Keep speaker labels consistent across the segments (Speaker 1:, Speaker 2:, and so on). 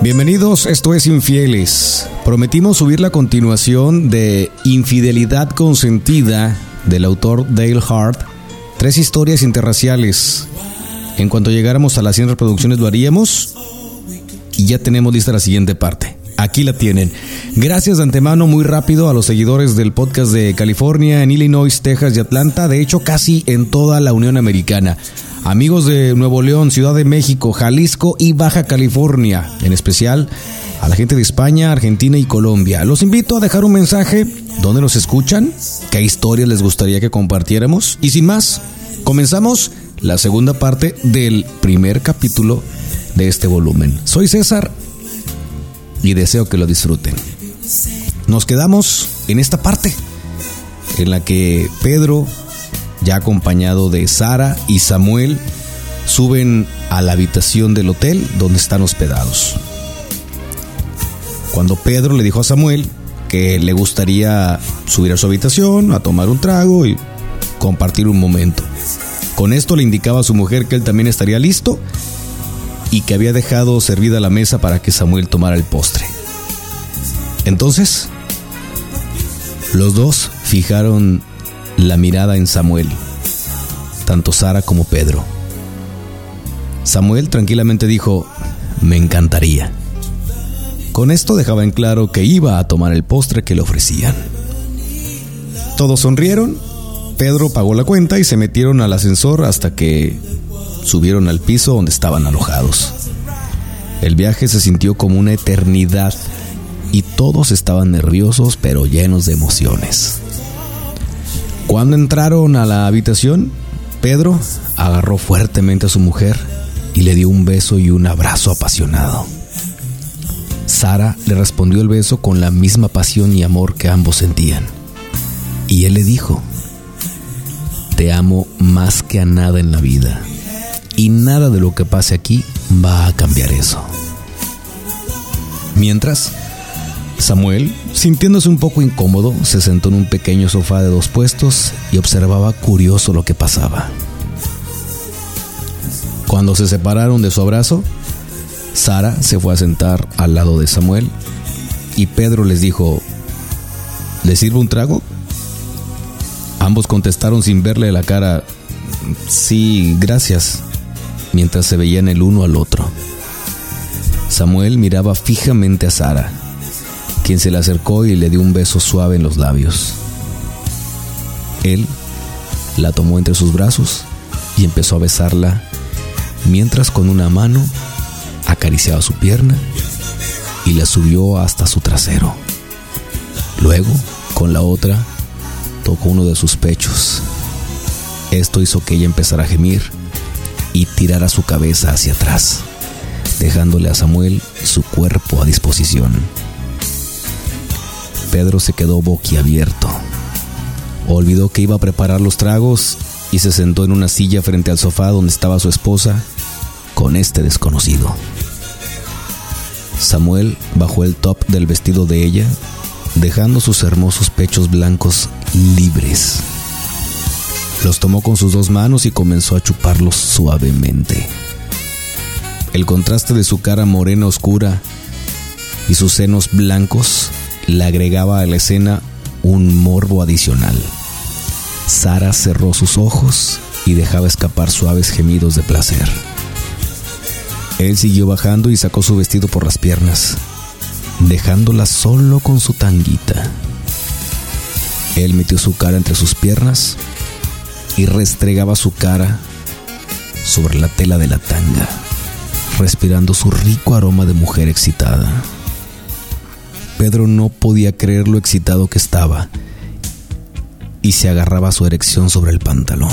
Speaker 1: Bienvenidos, esto es Infieles. Prometimos subir la continuación de Infidelidad consentida del autor Dale Hart, tres historias interraciales. En cuanto llegáramos a las 100 reproducciones lo haríamos y ya tenemos lista la siguiente parte. Aquí la tienen. Gracias de antemano muy rápido a los seguidores del podcast de California, en Illinois, Texas y Atlanta, de hecho casi en toda la Unión Americana. Amigos de Nuevo León, Ciudad de México, Jalisco y Baja California, en especial a la gente de España, Argentina y Colombia. Los invito a dejar un mensaje donde nos escuchan, qué historias les gustaría que compartiéramos y sin más, comenzamos la segunda parte del primer capítulo de este volumen. Soy César y deseo que lo disfruten. Nos quedamos en esta parte en la que Pedro, ya acompañado de Sara y Samuel, suben a la habitación del hotel donde están hospedados. Cuando Pedro le dijo a Samuel que le gustaría subir a su habitación, a tomar un trago y compartir un momento. Con esto le indicaba a su mujer que él también estaría listo y que había dejado servida la mesa para que Samuel tomara el postre. Entonces, los dos fijaron la mirada en Samuel, tanto Sara como Pedro. Samuel tranquilamente dijo, me encantaría. Con esto dejaba en claro que iba a tomar el postre que le ofrecían. Todos sonrieron, Pedro pagó la cuenta y se metieron al ascensor hasta que subieron al piso donde estaban alojados. El viaje se sintió como una eternidad y todos estaban nerviosos pero llenos de emociones. Cuando entraron a la habitación, Pedro agarró fuertemente a su mujer y le dio un beso y un abrazo apasionado. Sara le respondió el beso con la misma pasión y amor que ambos sentían. Y él le dijo, te amo más que a nada en la vida y nada de lo que pase aquí va a cambiar eso. Mientras, Samuel, sintiéndose un poco incómodo, se sentó en un pequeño sofá de dos puestos y observaba curioso lo que pasaba. Cuando se separaron de su abrazo, Sara se fue a sentar al lado de Samuel y Pedro les dijo, ¿le sirvo un trago? Ambos contestaron sin verle la cara, sí, gracias mientras se veían el uno al otro. Samuel miraba fijamente a Sara, quien se le acercó y le dio un beso suave en los labios. Él la tomó entre sus brazos y empezó a besarla mientras con una mano acariciaba su pierna y la subió hasta su trasero. Luego, con la otra, tocó uno de sus pechos. Esto hizo que ella empezara a gemir y tirara su cabeza hacia atrás, dejándole a Samuel su cuerpo a disposición. Pedro se quedó boquiabierto. Olvidó que iba a preparar los tragos y se sentó en una silla frente al sofá donde estaba su esposa con este desconocido. Samuel bajó el top del vestido de ella, dejando sus hermosos pechos blancos libres. Los tomó con sus dos manos y comenzó a chuparlos suavemente. El contraste de su cara morena oscura y sus senos blancos le agregaba a la escena un morbo adicional. Sara cerró sus ojos y dejaba escapar suaves gemidos de placer. Él siguió bajando y sacó su vestido por las piernas, dejándola solo con su tanguita. Él metió su cara entre sus piernas y restregaba su cara sobre la tela de la tanga, respirando su rico aroma de mujer excitada. Pedro no podía creer lo excitado que estaba y se agarraba su erección sobre el pantalón.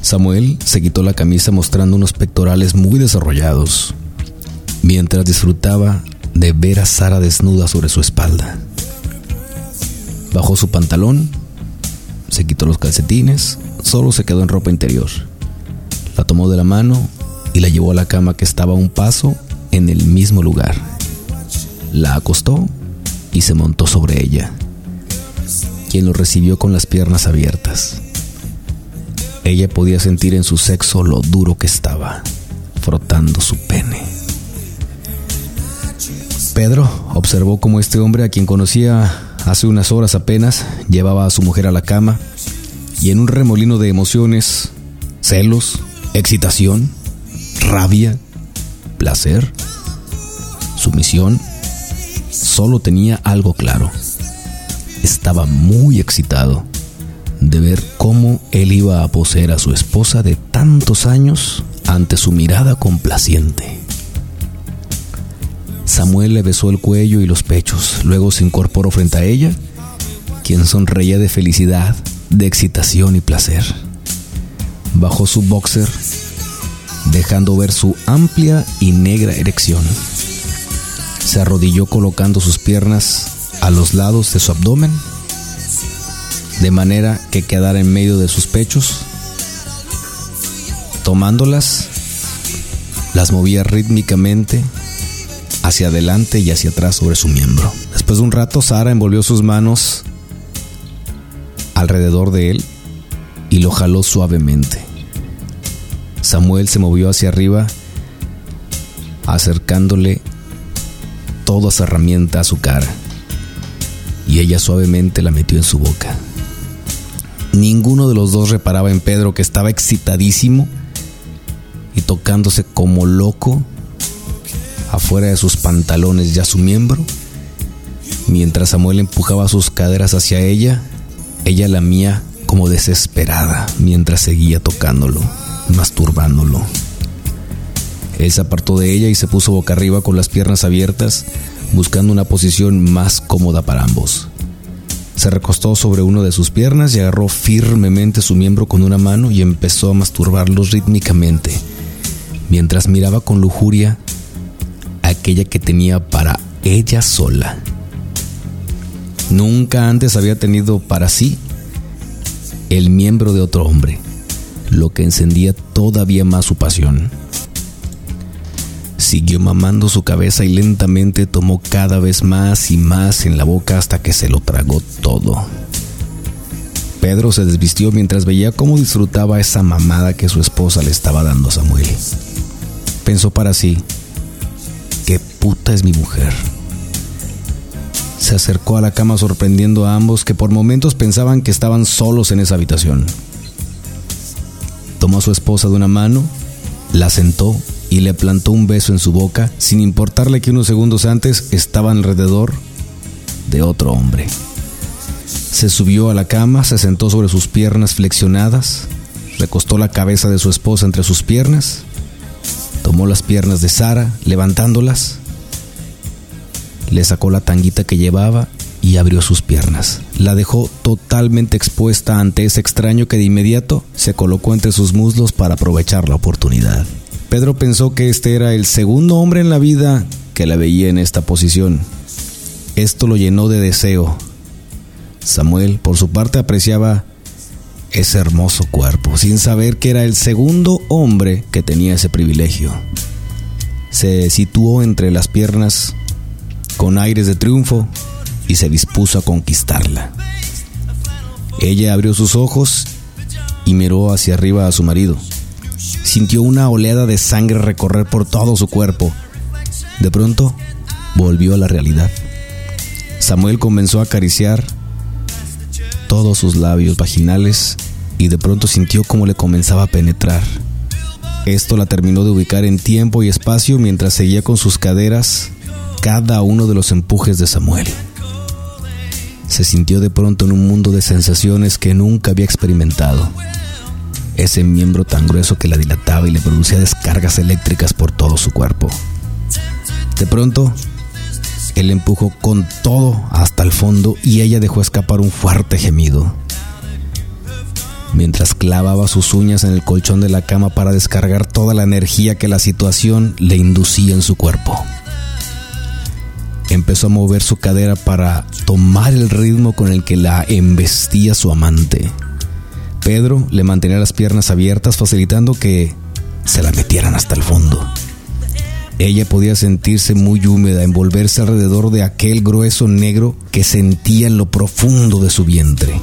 Speaker 1: Samuel se quitó la camisa mostrando unos pectorales muy desarrollados, mientras disfrutaba de ver a Sara desnuda sobre su espalda. Bajó su pantalón se quitó los calcetines, solo se quedó en ropa interior. La tomó de la mano y la llevó a la cama que estaba a un paso en el mismo lugar. La acostó y se montó sobre ella, quien lo recibió con las piernas abiertas. Ella podía sentir en su sexo lo duro que estaba, frotando su pene. Pedro observó cómo este hombre, a quien conocía hace unas horas apenas, llevaba a su mujer a la cama y en un remolino de emociones, celos, excitación, rabia, placer, sumisión, solo tenía algo claro. Estaba muy excitado de ver cómo él iba a poseer a su esposa de tantos años ante su mirada complaciente. Samuel le besó el cuello y los pechos, luego se incorporó frente a ella, quien sonreía de felicidad, de excitación y placer. Bajó su boxer, dejando ver su amplia y negra erección. Se arrodilló colocando sus piernas a los lados de su abdomen, de manera que quedara en medio de sus pechos. Tomándolas, las movía rítmicamente hacia adelante y hacia atrás sobre su miembro. Después de un rato, Sara envolvió sus manos alrededor de él y lo jaló suavemente. Samuel se movió hacia arriba, acercándole toda esa herramienta a su cara, y ella suavemente la metió en su boca. Ninguno de los dos reparaba en Pedro, que estaba excitadísimo y tocándose como loco afuera de sus pantalones ya su miembro. Mientras Samuel empujaba sus caderas hacia ella, ella lamía como desesperada mientras seguía tocándolo, masturbándolo. Él se apartó de ella y se puso boca arriba con las piernas abiertas, buscando una posición más cómoda para ambos. Se recostó sobre uno de sus piernas y agarró firmemente su miembro con una mano y empezó a masturbarlos rítmicamente, mientras miraba con lujuria aquella que tenía para ella sola. Nunca antes había tenido para sí el miembro de otro hombre, lo que encendía todavía más su pasión. Siguió mamando su cabeza y lentamente tomó cada vez más y más en la boca hasta que se lo tragó todo. Pedro se desvistió mientras veía cómo disfrutaba esa mamada que su esposa le estaba dando a Samuel. Pensó para sí, puta es mi mujer. Se acercó a la cama sorprendiendo a ambos que por momentos pensaban que estaban solos en esa habitación. Tomó a su esposa de una mano, la sentó y le plantó un beso en su boca sin importarle que unos segundos antes estaba alrededor de otro hombre. Se subió a la cama, se sentó sobre sus piernas flexionadas, recostó la cabeza de su esposa entre sus piernas, tomó las piernas de Sara, levantándolas, le sacó la tanguita que llevaba y abrió sus piernas. La dejó totalmente expuesta ante ese extraño que de inmediato se colocó entre sus muslos para aprovechar la oportunidad. Pedro pensó que este era el segundo hombre en la vida que la veía en esta posición. Esto lo llenó de deseo. Samuel, por su parte, apreciaba ese hermoso cuerpo, sin saber que era el segundo hombre que tenía ese privilegio. Se situó entre las piernas con aires de triunfo y se dispuso a conquistarla. Ella abrió sus ojos y miró hacia arriba a su marido. Sintió una oleada de sangre recorrer por todo su cuerpo. De pronto, volvió a la realidad. Samuel comenzó a acariciar todos sus labios vaginales y de pronto sintió como le comenzaba a penetrar. Esto la terminó de ubicar en tiempo y espacio mientras seguía con sus caderas cada uno de los empujes de Samuel. Se sintió de pronto en un mundo de sensaciones que nunca había experimentado. Ese miembro tan grueso que la dilataba y le producía descargas eléctricas por todo su cuerpo. De pronto, él empujó con todo hasta el fondo y ella dejó escapar un fuerte gemido. Mientras clavaba sus uñas en el colchón de la cama para descargar toda la energía que la situación le inducía en su cuerpo empezó a mover su cadera para tomar el ritmo con el que la embestía su amante. Pedro le mantenía las piernas abiertas facilitando que se la metieran hasta el fondo. Ella podía sentirse muy húmeda, envolverse alrededor de aquel grueso negro que sentía en lo profundo de su vientre.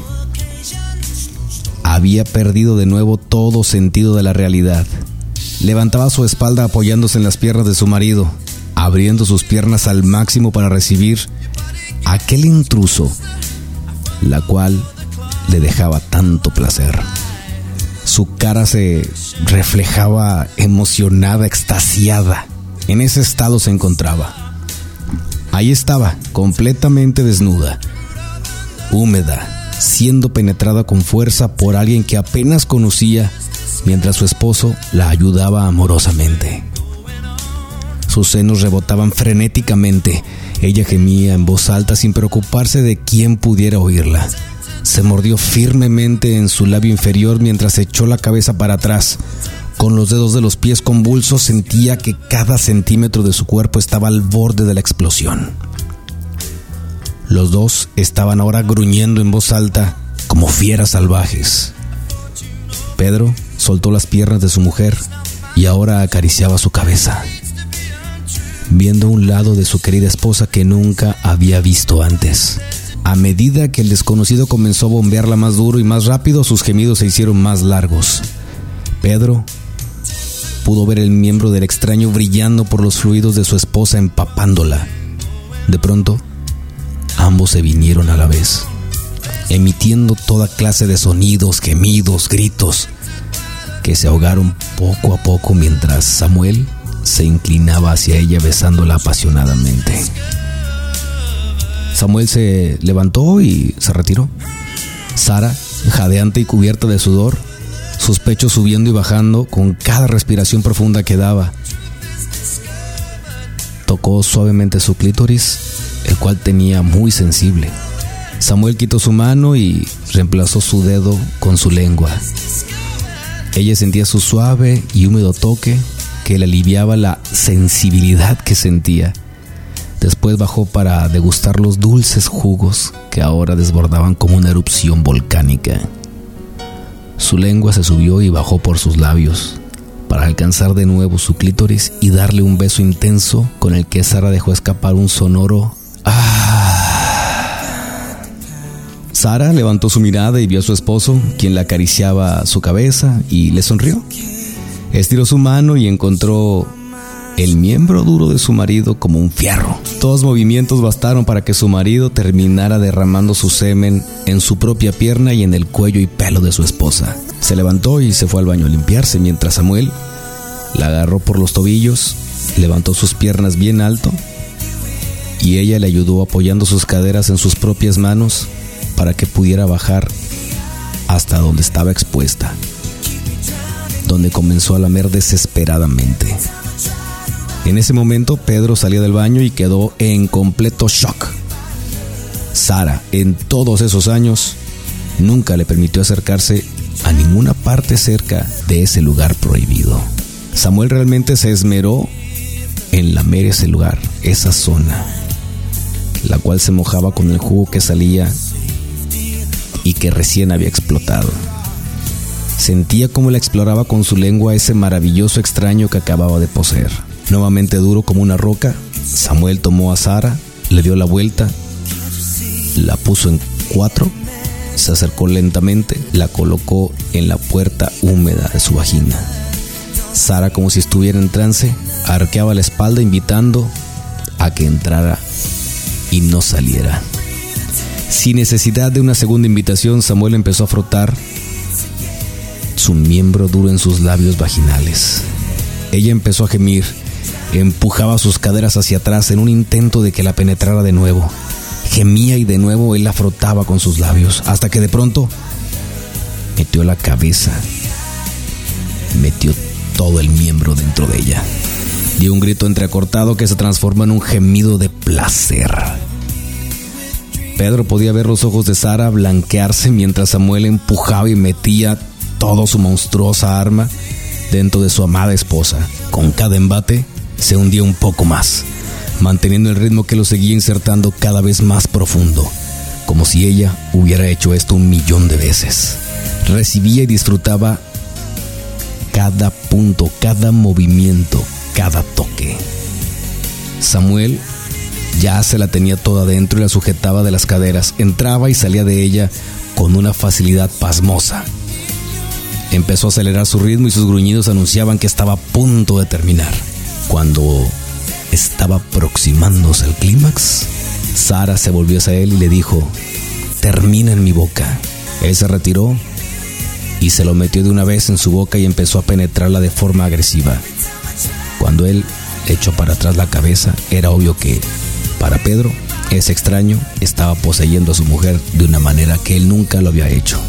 Speaker 1: Había perdido de nuevo todo sentido de la realidad. Levantaba su espalda apoyándose en las piernas de su marido abriendo sus piernas al máximo para recibir aquel intruso, la cual le dejaba tanto placer. Su cara se reflejaba emocionada, extasiada. En ese estado se encontraba. Ahí estaba, completamente desnuda, húmeda, siendo penetrada con fuerza por alguien que apenas conocía, mientras su esposo la ayudaba amorosamente. Sus senos rebotaban frenéticamente. Ella gemía en voz alta sin preocuparse de quién pudiera oírla. Se mordió firmemente en su labio inferior mientras echó la cabeza para atrás. Con los dedos de los pies convulsos sentía que cada centímetro de su cuerpo estaba al borde de la explosión. Los dos estaban ahora gruñendo en voz alta como fieras salvajes. Pedro soltó las piernas de su mujer y ahora acariciaba su cabeza viendo un lado de su querida esposa que nunca había visto antes. A medida que el desconocido comenzó a bombearla más duro y más rápido, sus gemidos se hicieron más largos. Pedro pudo ver el miembro del extraño brillando por los fluidos de su esposa empapándola. De pronto, ambos se vinieron a la vez, emitiendo toda clase de sonidos, gemidos, gritos, que se ahogaron poco a poco mientras Samuel se inclinaba hacia ella besándola apasionadamente. Samuel se levantó y se retiró. Sara, jadeante y cubierta de sudor, sus pechos subiendo y bajando con cada respiración profunda que daba. Tocó suavemente su clítoris, cual tenía muy sensible. Samuel quitó su mano y reemplazó su dedo con su lengua. Ella sentía su suave y húmedo toque que le aliviaba la sensibilidad que sentía. Después bajó para degustar los dulces jugos que ahora desbordaban como una erupción volcánica. Su lengua se subió y bajó por sus labios para alcanzar de nuevo su clítoris y darle un beso intenso con el que Sara dejó escapar un sonoro Sara levantó su mirada y vio a su esposo, quien le acariciaba su cabeza y le sonrió. Estiró su mano y encontró el miembro duro de su marido como un fierro. Todos movimientos bastaron para que su marido terminara derramando su semen en su propia pierna y en el cuello y pelo de su esposa. Se levantó y se fue al baño a limpiarse mientras Samuel la agarró por los tobillos, levantó sus piernas bien alto y ella le ayudó apoyando sus caderas en sus propias manos para que pudiera bajar hasta donde estaba expuesta donde comenzó a lamer desesperadamente. En ese momento Pedro salió del baño y quedó en completo shock. Sara, en todos esos años, nunca le permitió acercarse a ninguna parte cerca de ese lugar prohibido. Samuel realmente se esmeró en lamer ese lugar, esa zona, la cual se mojaba con el jugo que salía y que recién había explotado. Sentía como la exploraba con su lengua ese maravilloso extraño que acababa de poseer. Nuevamente duro como una roca, Samuel tomó a Sara, le dio la vuelta, la puso en cuatro, se acercó lentamente, la colocó en la puerta húmeda de su vagina. Sara, como si estuviera en trance, arqueaba la espalda invitando a que entrara y no saliera. Sin necesidad de una segunda invitación, Samuel empezó a frotar su miembro duro en sus labios vaginales. Ella empezó a gemir, empujaba sus caderas hacia atrás en un intento de que la penetrara de nuevo. Gemía y de nuevo él la frotaba con sus labios, hasta que de pronto metió la cabeza, metió todo el miembro dentro de ella. Dio un grito entrecortado que se transformó en un gemido de placer. Pedro podía ver los ojos de Sara blanquearse mientras Samuel empujaba y metía todo su monstruosa arma dentro de su amada esposa. Con cada embate se hundía un poco más, manteniendo el ritmo que lo seguía insertando cada vez más profundo, como si ella hubiera hecho esto un millón de veces. Recibía y disfrutaba cada punto, cada movimiento, cada toque. Samuel ya se la tenía toda dentro y la sujetaba de las caderas, entraba y salía de ella con una facilidad pasmosa Empezó a acelerar su ritmo y sus gruñidos anunciaban que estaba a punto de terminar. Cuando estaba aproximándose al clímax, Sara se volvió hacia él y le dijo, termina en mi boca. Él se retiró y se lo metió de una vez en su boca y empezó a penetrarla de forma agresiva. Cuando él echó para atrás la cabeza, era obvio que, para Pedro, ese extraño estaba poseyendo a su mujer de una manera que él nunca lo había hecho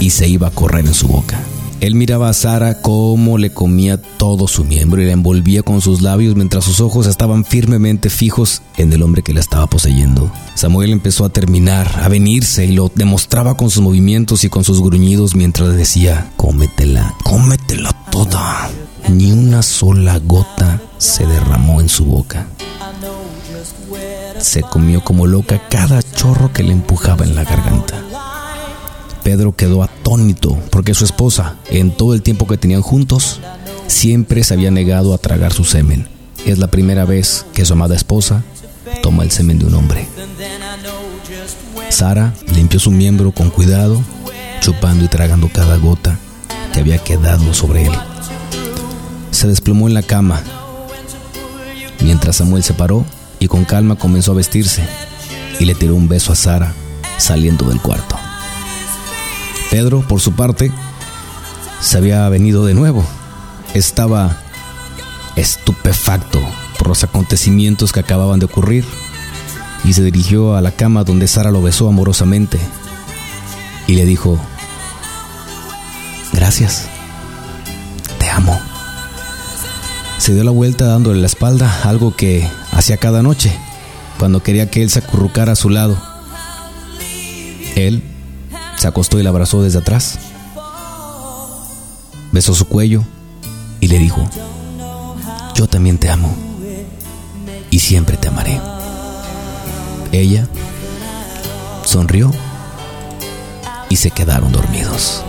Speaker 1: y se iba a correr en su boca. Él miraba a Sara cómo le comía todo su miembro y la envolvía con sus labios mientras sus ojos estaban firmemente fijos en el hombre que la estaba poseyendo. Samuel empezó a terminar, a venirse y lo demostraba con sus movimientos y con sus gruñidos mientras decía, cómetela, cómetela toda. Ni una sola gota se derramó en su boca. Se comió como loca cada chorro que le empujaba en la garganta. Pedro quedó atónito porque su esposa, en todo el tiempo que tenían juntos, siempre se había negado a tragar su semen. Es la primera vez que su amada esposa toma el semen de un hombre. Sara limpió su miembro con cuidado, chupando y tragando cada gota que había quedado sobre él. Se desplomó en la cama, mientras Samuel se paró y con calma comenzó a vestirse y le tiró un beso a Sara saliendo del cuarto. Pedro, por su parte, se había venido de nuevo. Estaba estupefacto por los acontecimientos que acababan de ocurrir y se dirigió a la cama donde Sara lo besó amorosamente y le dijo, gracias, te amo. Se dio la vuelta dándole la espalda, algo que hacía cada noche, cuando quería que él se acurrucara a su lado. Él se acostó y la abrazó desde atrás. Besó su cuello y le dijo, yo también te amo y siempre te amaré. Ella sonrió y se quedaron dormidos.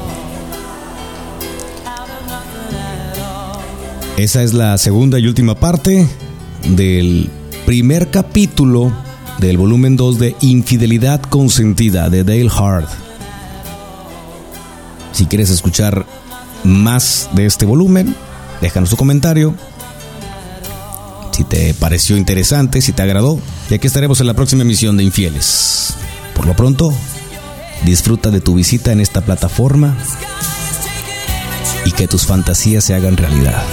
Speaker 1: Esa es la segunda y última parte del primer capítulo del volumen 2 de Infidelidad Consentida de Dale Hart. Si quieres escuchar más de este volumen, déjanos tu comentario. Si te pareció interesante, si te agradó, y aquí estaremos en la próxima emisión de Infieles. Por lo pronto, disfruta de tu visita en esta plataforma y que tus fantasías se hagan realidad.